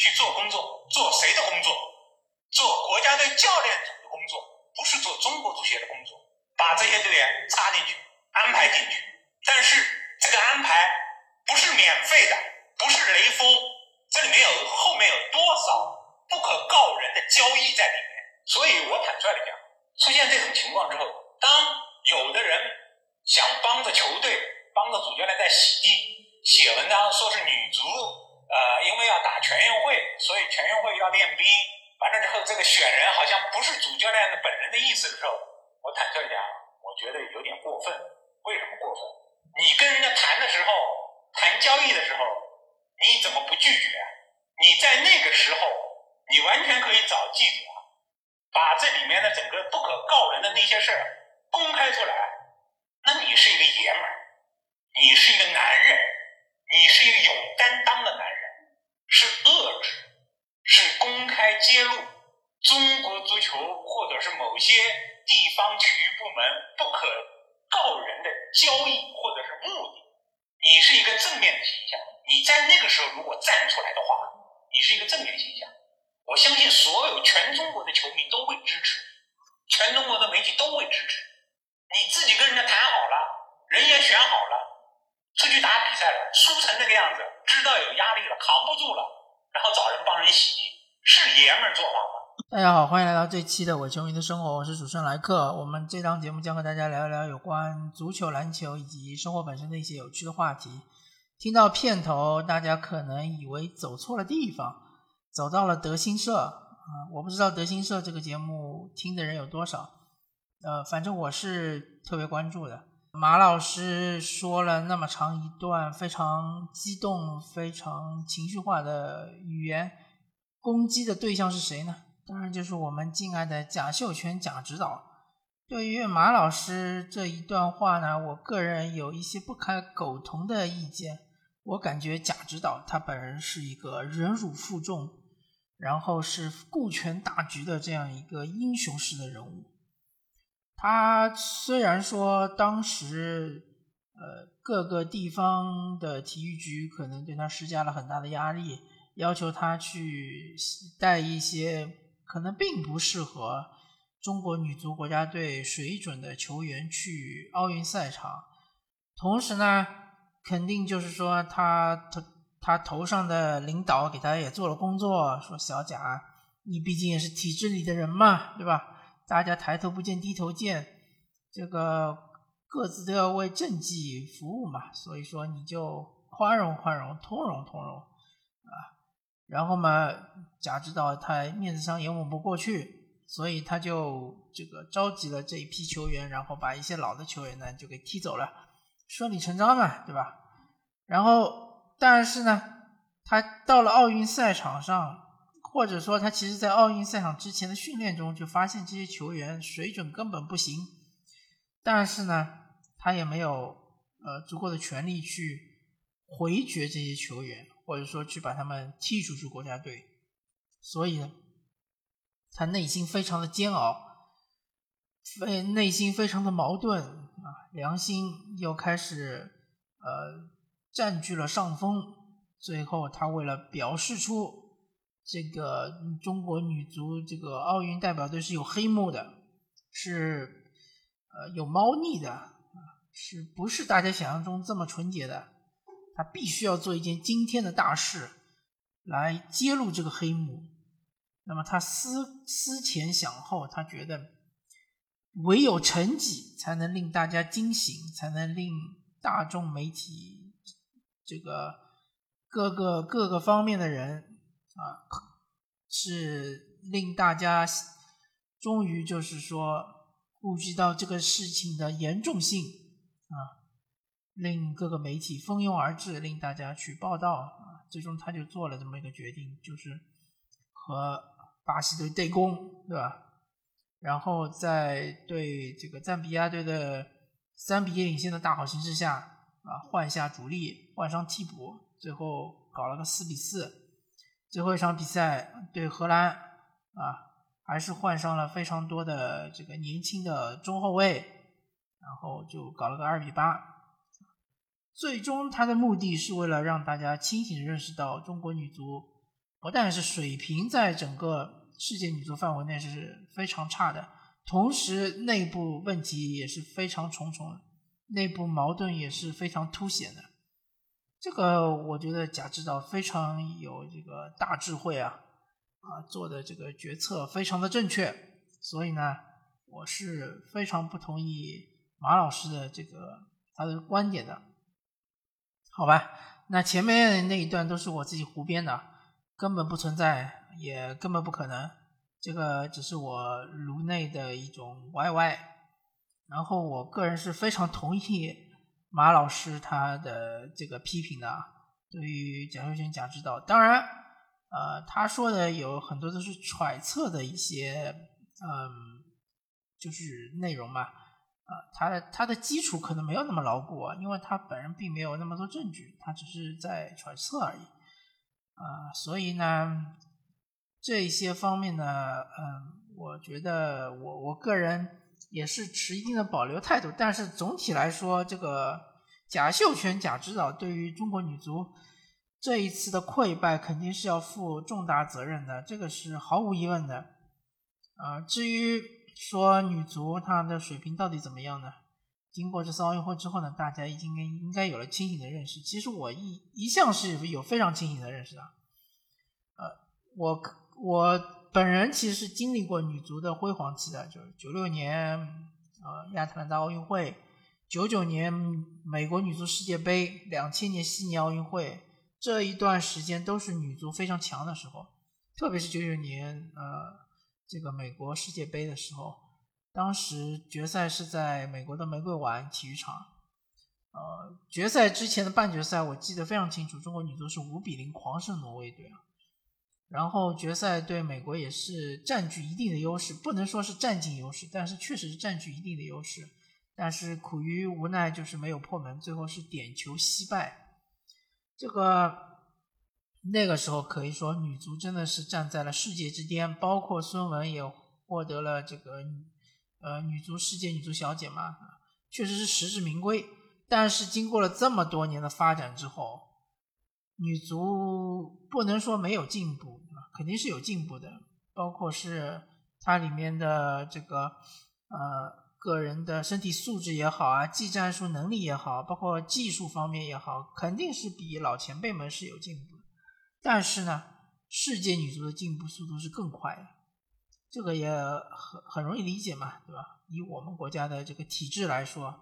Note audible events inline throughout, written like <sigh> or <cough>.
去做工作，做谁的工作？做国家队教练组的工作，不是做中国足协的工作。把这些队员插进去，安排进去。但是这个安排不是免费的，不是雷锋，这里面有后面有多少不可告人的交易在里面？所以我坦率的讲，出现这种情况之后，当有的人想帮着球队、帮着主教练在洗地，写文章说是女足，呃，因为要打全运会，所以全运会要练兵，完了之后这个选人好像不是主教练的本人的意思的时候，我坦率讲，我觉得有点过分。为什么过分？你跟人家谈的时候，谈交易的时候，你怎么不拒绝？你在那个时候，你完全可以找记者，把这里面的整个不可告人的那些事儿公开出来。那你是一个爷们儿，你是一个男人，你是一个有担当的男人，是遏制，是公开揭露中国足球或者是某些地方体育部门不可告人的交易或者是目的。你是一个正面的形象，你在那个时候如果站出来的话，你是一个正面形象。我相信所有全中国的球迷都会支持，全中国的媒体都会支持。你自己跟人家谈好了，人也选好了，出去打比赛了，输成那个样子，知道有压力了，扛不住了，然后找人帮人洗，是爷们儿做法吗？大家好，欢迎来到这期的我球迷的生活，我是主持人莱克。我们这档节目将和大家聊一聊有关足球、篮球以及生活本身的一些有趣的话题。听到片头，大家可能以为走错了地方，走到了德新社啊、我不知道德新社这个节目听的人有多少，呃，反正我是特别关注的。马老师说了那么长一段非常激动、非常情绪化的语言，攻击的对象是谁呢？当然就是我们敬爱的贾秀全贾指导。对于马老师这一段话呢，我个人有一些不可苟同的意见。我感觉贾指导他本人是一个忍辱负重，然后是顾全大局的这样一个英雄式的人物。他虽然说当时呃各个地方的体育局可能对他施加了很大的压力，要求他去带一些可能并不适合中国女足国家队水准的球员去奥运赛场，同时呢，肯定就是说他他他头上的领导给他也做了工作，说小贾，你毕竟也是体制里的人嘛，对吧？大家抬头不见低头见，这个各自都要为政绩服务嘛，所以说你就宽容宽容，通融通融啊。然后嘛，贾指导他面子上也抹不过去，所以他就这个召集了这一批球员，然后把一些老的球员呢就给踢走了，顺理成章嘛，对吧？然后但是呢，他到了奥运赛场上。或者说，他其实，在奥运赛场之前的训练中就发现这些球员水准根本不行，但是呢，他也没有呃足够的权利去回绝这些球员，或者说去把他们踢出去国家队，所以呢，他内心非常的煎熬，非内心非常的矛盾啊，良心又开始呃占据了上风，最后他为了表示出。这个中国女足这个奥运代表队是有黑幕的，是呃有猫腻的，是不是大家想象中这么纯洁的？他必须要做一件惊天的大事来揭露这个黑幕。那么他思思前想后，他觉得唯有成绩才能令大家惊醒，才能令大众媒体这个各个各个方面的人。啊，是令大家终于就是说顾及到这个事情的严重性啊，令各个媒体蜂拥而至，令大家去报道啊，最终他就做了这么一个决定，就是和巴西队对攻，对吧？然后在对这个赞比亚队的三比一领先的大好形势下啊，换下主力，换上替补，最后搞了个四比四。最后一场比赛对荷兰啊，还是换上了非常多的这个年轻的中后卫，然后就搞了个二比八。最终他的目的是为了让大家清醒认识到中国女足不但是水平在整个世界女足范围内是非常差的，同时内部问题也是非常重重，内部矛盾也是非常凸显的。这个我觉得贾指导非常有这个大智慧啊，啊做的这个决策非常的正确，所以呢，我是非常不同意马老师的这个他的观点的，好吧？那前面那一段都是我自己胡编的，根本不存在，也根本不可能，这个只是我颅内的一种 YY，然后我个人是非常同意。马老师他的这个批评呢，对于贾秀全、贾指导，当然，呃，他说的有很多都是揣测的一些，嗯，就是内容嘛，啊，他他的基础可能没有那么牢固啊，因为他本人并没有那么多证据，他只是在揣测而已，啊，所以呢，这一些方面呢，嗯，我觉得我我个人。也是持一定的保留态度，但是总体来说，这个贾秀全贾指导对于中国女足这一次的溃败肯定是要负重大责任的，这个是毫无疑问的。啊，至于说女足她的水平到底怎么样呢？经过这次奥运会之后呢，大家已经应该有了清醒的认识。其实我一一向是有非常清醒的认识的。呃，我我。本人其实是经历过女足的辉煌期的，就是九六年呃亚特兰大奥运会，九九年美国女足世界杯，两千年悉尼奥运会这一段时间都是女足非常强的时候，特别是九九年呃这个美国世界杯的时候，当时决赛是在美国的玫瑰湾体育场，呃决赛之前的半决赛我记得非常清楚，中国女足是五比零狂胜挪威队啊。然后决赛对美国也是占据一定的优势，不能说是占尽优势，但是确实是占据一定的优势。但是苦于无奈，就是没有破门，最后是点球惜败。这个那个时候可以说女足真的是站在了世界之巅，包括孙雯也获得了这个呃女足世界女足小姐嘛，确实是实至名归。但是经过了这么多年的发展之后，女足不能说没有进步，肯定是有进步的，包括是它里面的这个呃个人的身体素质也好啊，技战术能力也好，包括技术方面也好，肯定是比老前辈们是有进步。但是呢，世界女足的进步速度是更快的，这个也很很容易理解嘛，对吧？以我们国家的这个体制来说，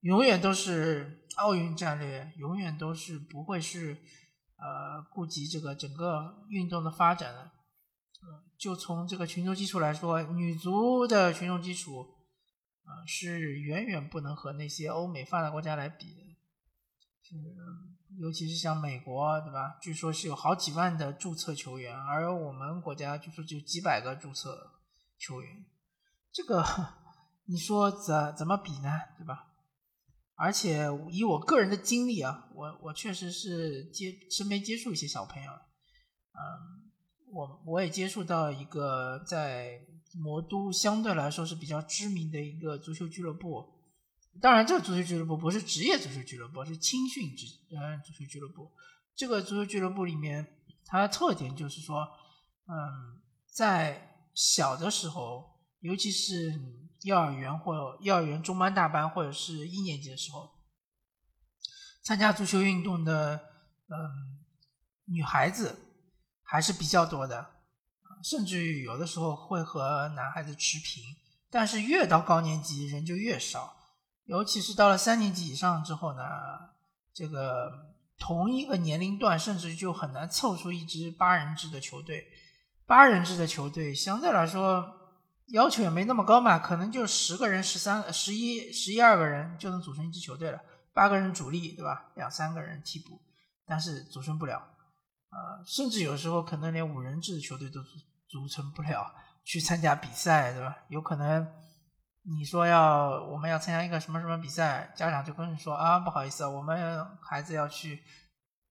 永远都是奥运战略，永远都是不会是。呃，顾及这个整个运动的发展呢，呃，就从这个群众基础来说，女足的群众基础，呃，是远远不能和那些欧美发达国家来比的，是，尤其是像美国，对吧？据说是有好几万的注册球员，而我们国家据说只有几百个注册球员，这个 <laughs> 你说怎怎么比呢？对吧？而且以我个人的经历啊，我我确实是接身边接触一些小朋友，嗯，我我也接触到一个在魔都相对来说是比较知名的一个足球俱乐部，当然这个足球俱乐部不是职业足球俱乐部，是青训职嗯足球俱乐部。这个足球俱乐部里面，它的特点就是说，嗯，在小的时候，尤其是。幼儿园或幼儿园中班、大班，或者是一年级的时候，参加足球运动的，嗯，女孩子还是比较多的，甚至于有的时候会和男孩子持平。但是越到高年级人就越少，尤其是到了三年级以上之后呢，这个同一个年龄段，甚至就很难凑出一支八人制的球队。八人制的球队相对来说。要求也没那么高嘛，可能就十个人、十三、十一、十一二个人就能组成一支球队了。八个人主力，对吧？两三个人替补，但是组成不了。呃，甚至有时候可能连五人制的球队都组组成不了，去参加比赛，对吧？有可能你说要我们要参加一个什么什么比赛，家长就跟你说啊，不好意思，我们孩子要去，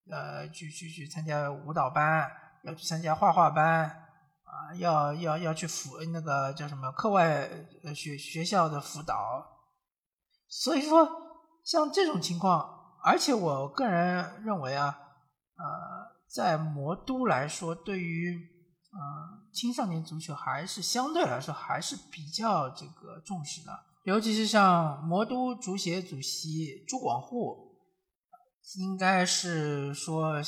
呃，去去去参加舞蹈班，要去参加画画班。啊，要要要去辅那个叫什么课外学学校的辅导，所以说像这种情况，而且我个人认为啊，呃，在魔都来说，对于呃青少年足球还是相对来说还是比较这个重视的，尤其是像魔都足协主席朱广沪，应该是说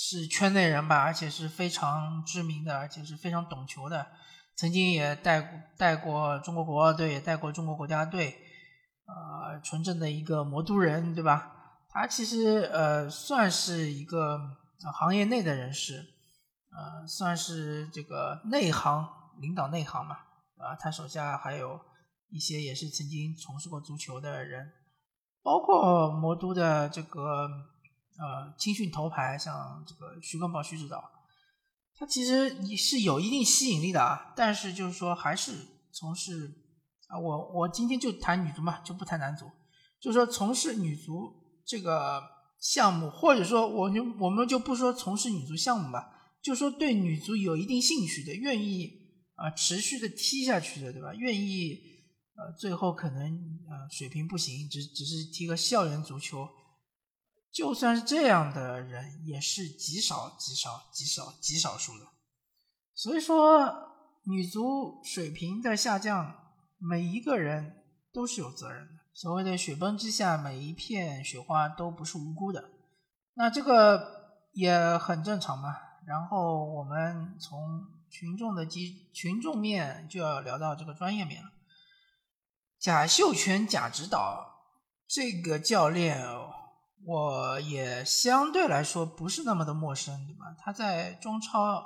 是圈内人吧，而且是非常知名的，而且是非常懂球的。曾经也带带过中国国奥队，也带过中国国家队，呃，纯正的一个魔都人，对吧？他其实呃算是一个行业内的人士，呃，算是这个内行领导内行嘛，啊，他手下还有一些也是曾经从事过足球的人，包括魔都的这个呃青训头牌，像这个徐根宝徐指导。他其实你是有一定吸引力的啊，但是就是说还是从事啊，我我今天就谈女足嘛，就不谈男足，就是说从事女足这个项目，或者说我就我们就不说从事女足项目吧，就说对女足有一定兴趣的，愿意啊持续的踢下去的，对吧？愿意呃最后可能呃水平不行，只只是踢个校园足球。就算是这样的人，也是极少、极少、极少、极少数的。所以说，女足水平的下降，每一个人都是有责任的。所谓的“雪崩之下，每一片雪花都不是无辜的”，那这个也很正常嘛。然后我们从群众的基群众面就要聊到这个专业面了。贾秀全、贾指导这个教练。哦我也相对来说不是那么的陌生，对吧？他在中超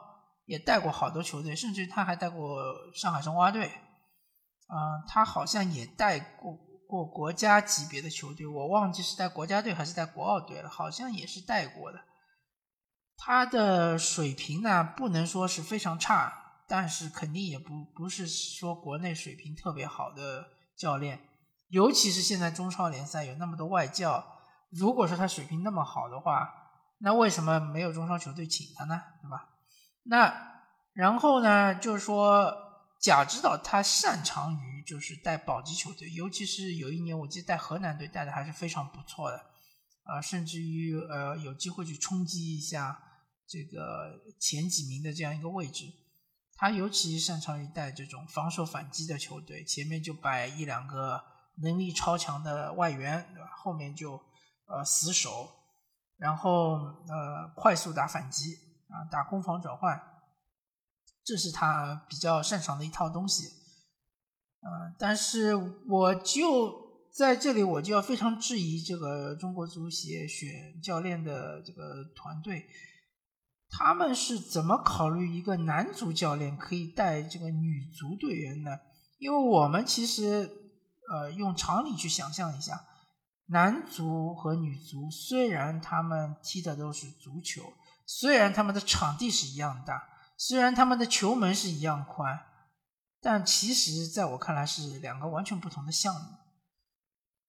也带过好多球队，甚至他还带过上海申花队。嗯，他好像也带过过国家级别的球队，我忘记是带国家队还是带国奥队了，好像也是带过的。他的水平呢，不能说是非常差，但是肯定也不不是说国内水平特别好的教练，尤其是现在中超联赛有那么多外教。如果说他水平那么好的话，那为什么没有中超球队请他呢？对吧？那然后呢，就是说贾指导他擅长于就是带保级球队，尤其是有一年我记得带河南队带的还是非常不错的，啊，甚至于呃有机会去冲击一下这个前几名的这样一个位置。他尤其擅长于带这种防守反击的球队，前面就摆一两个能力超强的外援，对吧？后面就。呃，死守，然后呃，快速打反击啊，打攻防转换，这是他比较擅长的一套东西。呃，但是我就在这里，我就要非常质疑这个中国足协选教练的这个团队，他们是怎么考虑一个男足教练可以带这个女足队员呢？因为我们其实呃，用常理去想象一下。男足和女足虽然他们踢的都是足球，虽然他们的场地是一样大，虽然他们的球门是一样宽，但其实在我看来是两个完全不同的项目。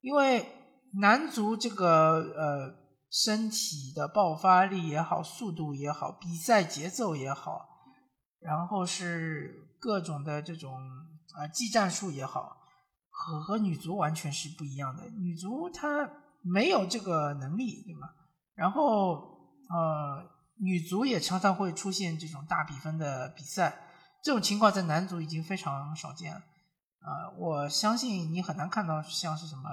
因为男足这个呃身体的爆发力也好，速度也好，比赛节奏也好，然后是各种的这种啊技战术也好。和和女足完全是不一样的，女足她没有这个能力，对吗？然后呃，女足也常常会出现这种大比分的比赛，这种情况在男足已经非常少见了。啊，我相信你很难看到像是什么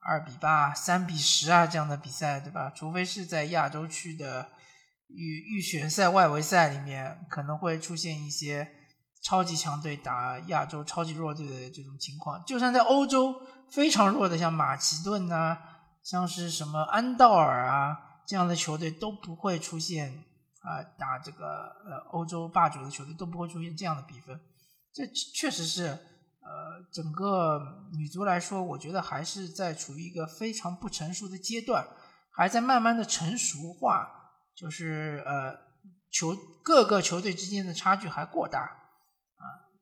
二比八、三比十啊这样的比赛，对吧？除非是在亚洲区的预预选赛、外围赛里面，可能会出现一些。超级强队打亚洲超级弱队的这种情况，就算在欧洲非常弱的，像马其顿啊，像是什么安道尔啊这样的球队都不会出现啊，打这个呃欧洲霸主的球队都不会出现这样的比分。这确实是呃整个女足来说，我觉得还是在处于一个非常不成熟的阶段，还在慢慢的成熟化，就是呃球各个球队之间的差距还过大。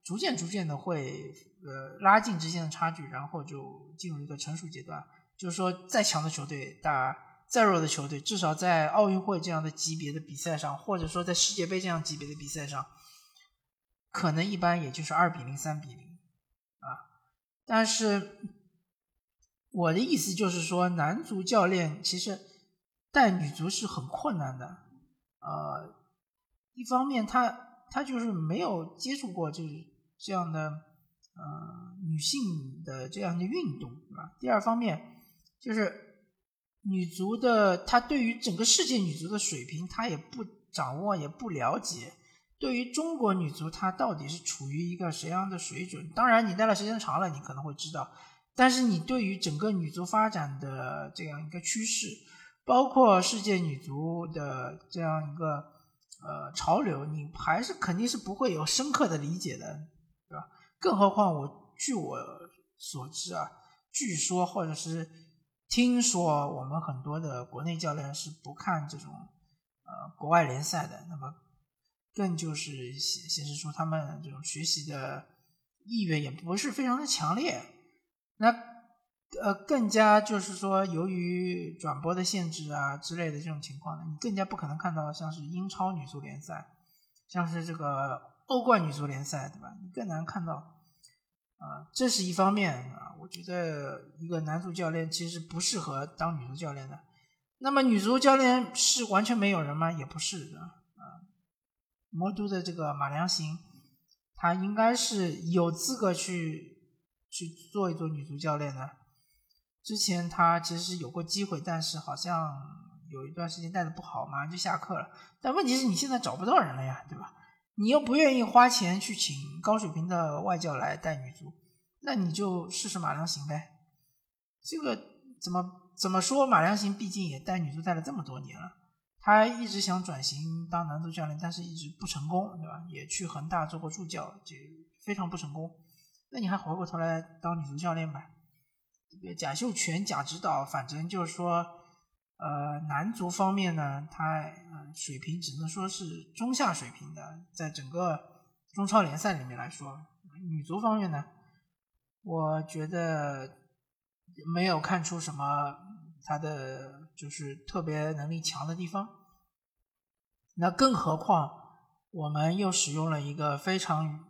逐渐逐渐的会呃拉近之间的差距，然后就进入一个成熟阶段。就是说，再强的球队打再弱的球队，至少在奥运会这样的级别的比赛上，或者说在世界杯这样级别的比赛上，可能一般也就是二比零、三比零啊。但是我的意思就是说，男足教练其实带女足是很困难的。呃，一方面他他就是没有接触过就是这样的呃女性的这样的运动，对吧？第二方面就是女足的，她对于整个世界女足的水平，她也不掌握，也不了解。对于中国女足，她到底是处于一个什么样的水准？当然，你待的时间长了，你可能会知道。但是，你对于整个女足发展的这样一个趋势，包括世界女足的这样一个呃潮流，你还是肯定是不会有深刻的理解的，更何况，我据我所知啊，据说或者是听说，我们很多的国内教练是不看这种呃国外联赛的，那么。更就是显显示出他们这种学习的意愿也不是非常的强烈，那呃更加就是说由于转播的限制啊之类的这种情况呢，你更加不可能看到像是英超女足联赛，像是这个欧冠女足联赛，对吧？你更难看到啊，这是一方面啊。我觉得一个男足教练其实不适合当女足教练的。那么女足教练是完全没有人吗？也不是的。魔都的这个马良行，他应该是有资格去去做一做女足教练的。之前他其实有过机会，但是好像有一段时间带的不好，马上就下课了。但问题是你现在找不到人了呀，对吧？你又不愿意花钱去请高水平的外教来带女足，那你就试试马良行呗。这个怎么怎么说？马良行毕竟也带女足带了这么多年了。他一直想转型当男足教练，但是一直不成功，对吧？也去恒大做过助教，就非常不成功。那你还回过头来当女足教练吧？这个贾秀全贾指导，反正就是说，呃，男足方面呢，他水平只能说是中下水平的，在整个中超联赛里面来说，女足方面呢，我觉得没有看出什么。他的就是特别能力强的地方，那更何况我们又使用了一个非常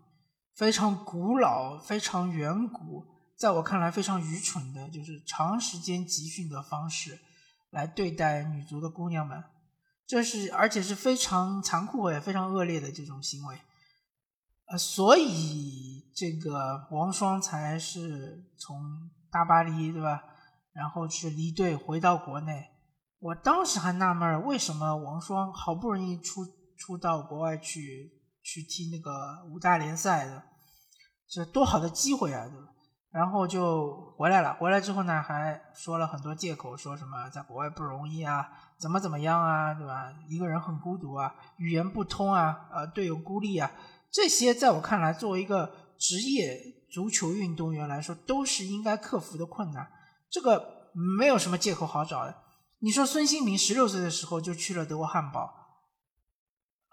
非常古老、非常远古，在我看来非常愚蠢的，就是长时间集训的方式来对待女足的姑娘们，这是而且是非常残酷也非常恶劣的这种行为，呃，所以这个王霜才是从大巴黎，对吧？然后去离队回到国内，我当时还纳闷为什么王霜好不容易出出到国外去去踢那个五大联赛的，这多好的机会啊，对吧？然后就回来了，回来之后呢，还说了很多借口，说什么在国外不容易啊，怎么怎么样啊，对吧？一个人很孤独啊，语言不通啊，呃，队友孤立啊，这些在我看来，作为一个职业足球运动员来说，都是应该克服的困难。这个没有什么借口好找的。你说孙兴民十六岁的时候就去了德国汉堡，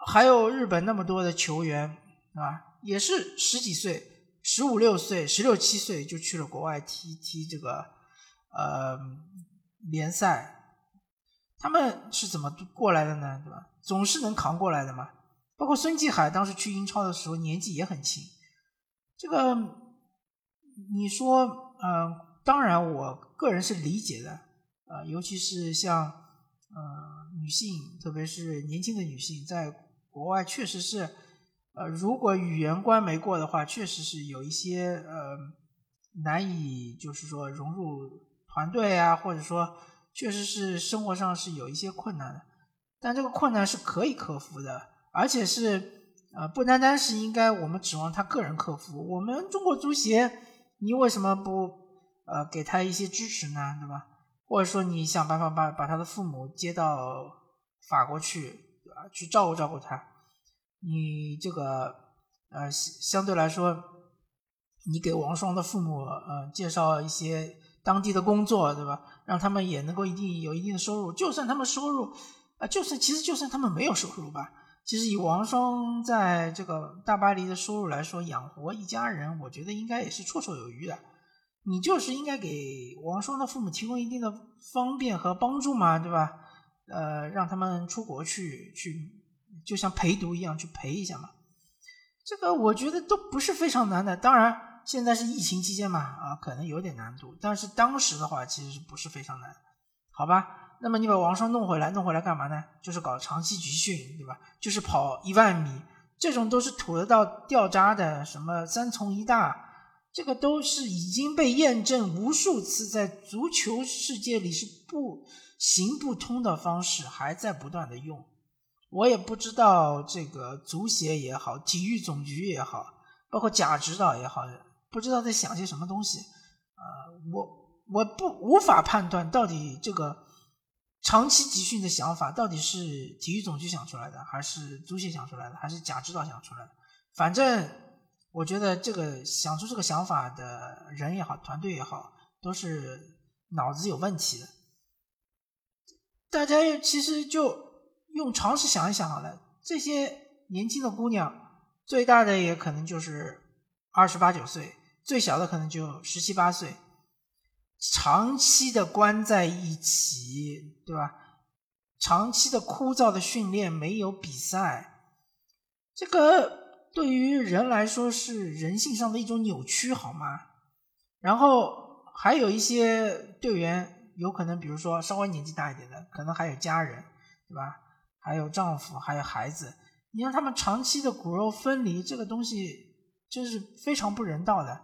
还有日本那么多的球员，啊，也是十几岁、十五六岁、十六七岁就去了国外踢踢这个呃联赛。他们是怎么过来的呢？对吧？总是能扛过来的嘛。包括孙继海当时去英超的时候年纪也很轻。这个你说，嗯。当然，我个人是理解的，啊，尤其是像，呃，女性，特别是年轻的女性，在国外确实是，呃，如果语言关没过的话，确实是有一些呃难以，就是说融入团队啊，或者说确实是生活上是有一些困难的，但这个困难是可以克服的，而且是，呃，不单单是应该我们指望他个人克服，我们中国足协，你为什么不？呃，给他一些支持呢，对吧？或者说你想办法把把他的父母接到法国去，对吧？去照顾照顾他。你这个呃，相对来说，你给王双的父母呃介绍一些当地的工作，对吧？让他们也能够一定有一定的收入。就算他们收入啊，就算其实就算他们没有收入吧，其实以王双在这个大巴黎的收入来说，养活一家人，我觉得应该也是绰绰有余的。你就是应该给王双的父母提供一定的方便和帮助嘛，对吧？呃，让他们出国去去，就像陪读一样去陪一下嘛。这个我觉得都不是非常难的。当然，现在是疫情期间嘛，啊，可能有点难度。但是当时的话，其实是不是非常难？好吧？那么你把王霜弄回来，弄回来干嘛呢？就是搞长期集训，对吧？就是跑一万米，这种都是土得到掉渣的，什么三从一大，这个都是已经被验证无数次，在足球世界里是不行不通的方式，还在不断的用。我也不知道这个足协也好，体育总局也好，包括贾指导也好，不知道在想些什么东西。呃，我我不无法判断到底这个长期集训的想法到底是体育总局想出来的，还是足协想出来的，还是贾指导想出来的。反正我觉得这个想出这个想法的人也好，团队也好，都是脑子有问题的。大家其实就。用常识想一想好了，这些年轻的姑娘，最大的也可能就是二十八九岁，最小的可能就十七八岁，长期的关在一起，对吧？长期的枯燥的训练，没有比赛，这个对于人来说是人性上的一种扭曲，好吗？然后还有一些队员，有可能比如说稍微年纪大一点的，可能还有家人，对吧？还有丈夫，还有孩子，你让他们长期的骨肉分离，这个东西就是非常不人道的，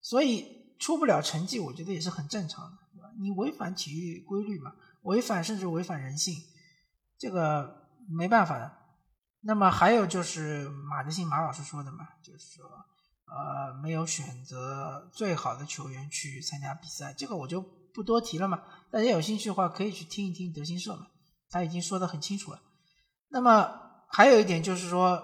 所以出不了成绩，我觉得也是很正常的，对吧？你违反体育规律嘛，违反甚至违反人性，这个没办法的。那么还有就是马德兴马老师说的嘛，就是说，呃，没有选择最好的球员去参加比赛，这个我就不多提了嘛。大家有兴趣的话，可以去听一听德兴社嘛。他已经说得很清楚了。那么还有一点就是说，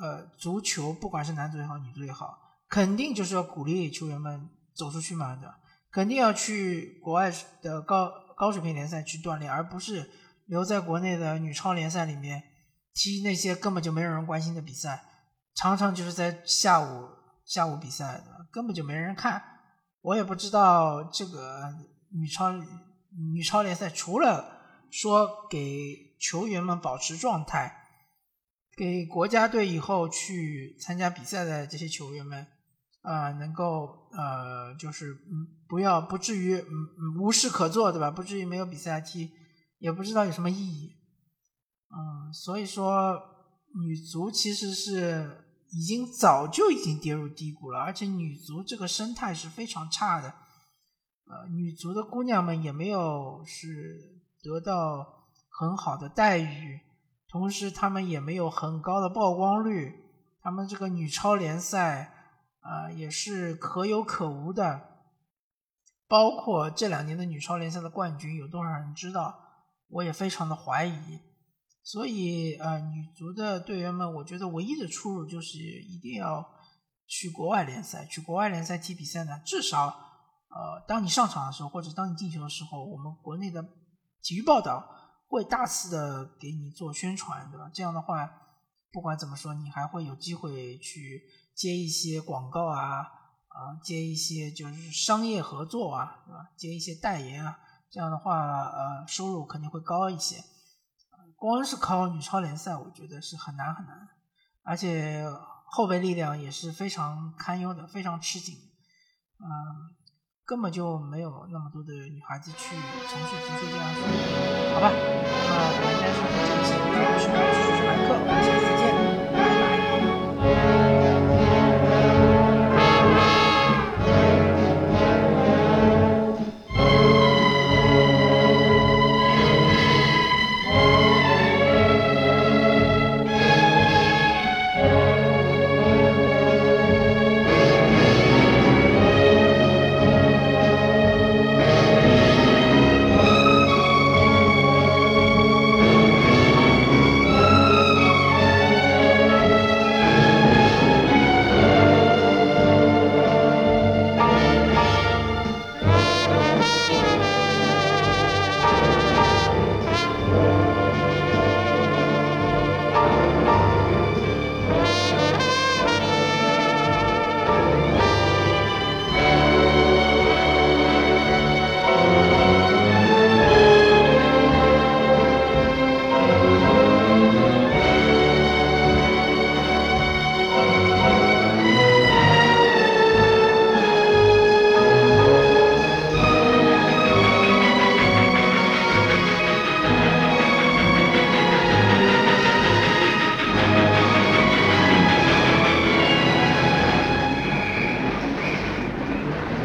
呃，足球不管是男足也好，女足也好，肯定就是要鼓励球员们走出去嘛对吧，肯定要去国外的高高水平联赛去锻炼，而不是留在国内的女超联赛里面踢那些根本就没有人关心的比赛，常常就是在下午下午比赛，根本就没人看。我也不知道这个女超女超联赛除了。说给球员们保持状态，给国家队以后去参加比赛的这些球员们，啊，能够呃，就是嗯，不要不至于嗯无事可做，对吧？不至于没有比赛踢，也不知道有什么意义。嗯，所以说女足其实是已经早就已经跌入低谷了，而且女足这个生态是非常差的。呃，女足的姑娘们也没有是。得到很好的待遇，同时他们也没有很高的曝光率。他们这个女超联赛啊，也是可有可无的。包括这两年的女超联赛的冠军，有多少人知道？我也非常的怀疑。所以，呃，女足的队员们，我觉得唯一的出路就是一定要去国外联赛，去国外联赛踢比赛呢。至少，呃，当你上场的时候，或者当你进球的时候，我们国内的。体育报道会大肆的给你做宣传，对吧？这样的话，不管怎么说，你还会有机会去接一些广告啊，啊，接一些就是商业合作啊，对吧？接一些代言啊，这样的话，呃，收入肯定会高一些。光是靠女超联赛，我觉得是很难很难，而且后备力量也是非常堪忧的，非常吃紧，嗯。根本就没有那么多的女孩子去从事足球这样子好吧那么本期的视频就到此结束我是哥我们下期再见。拜拜。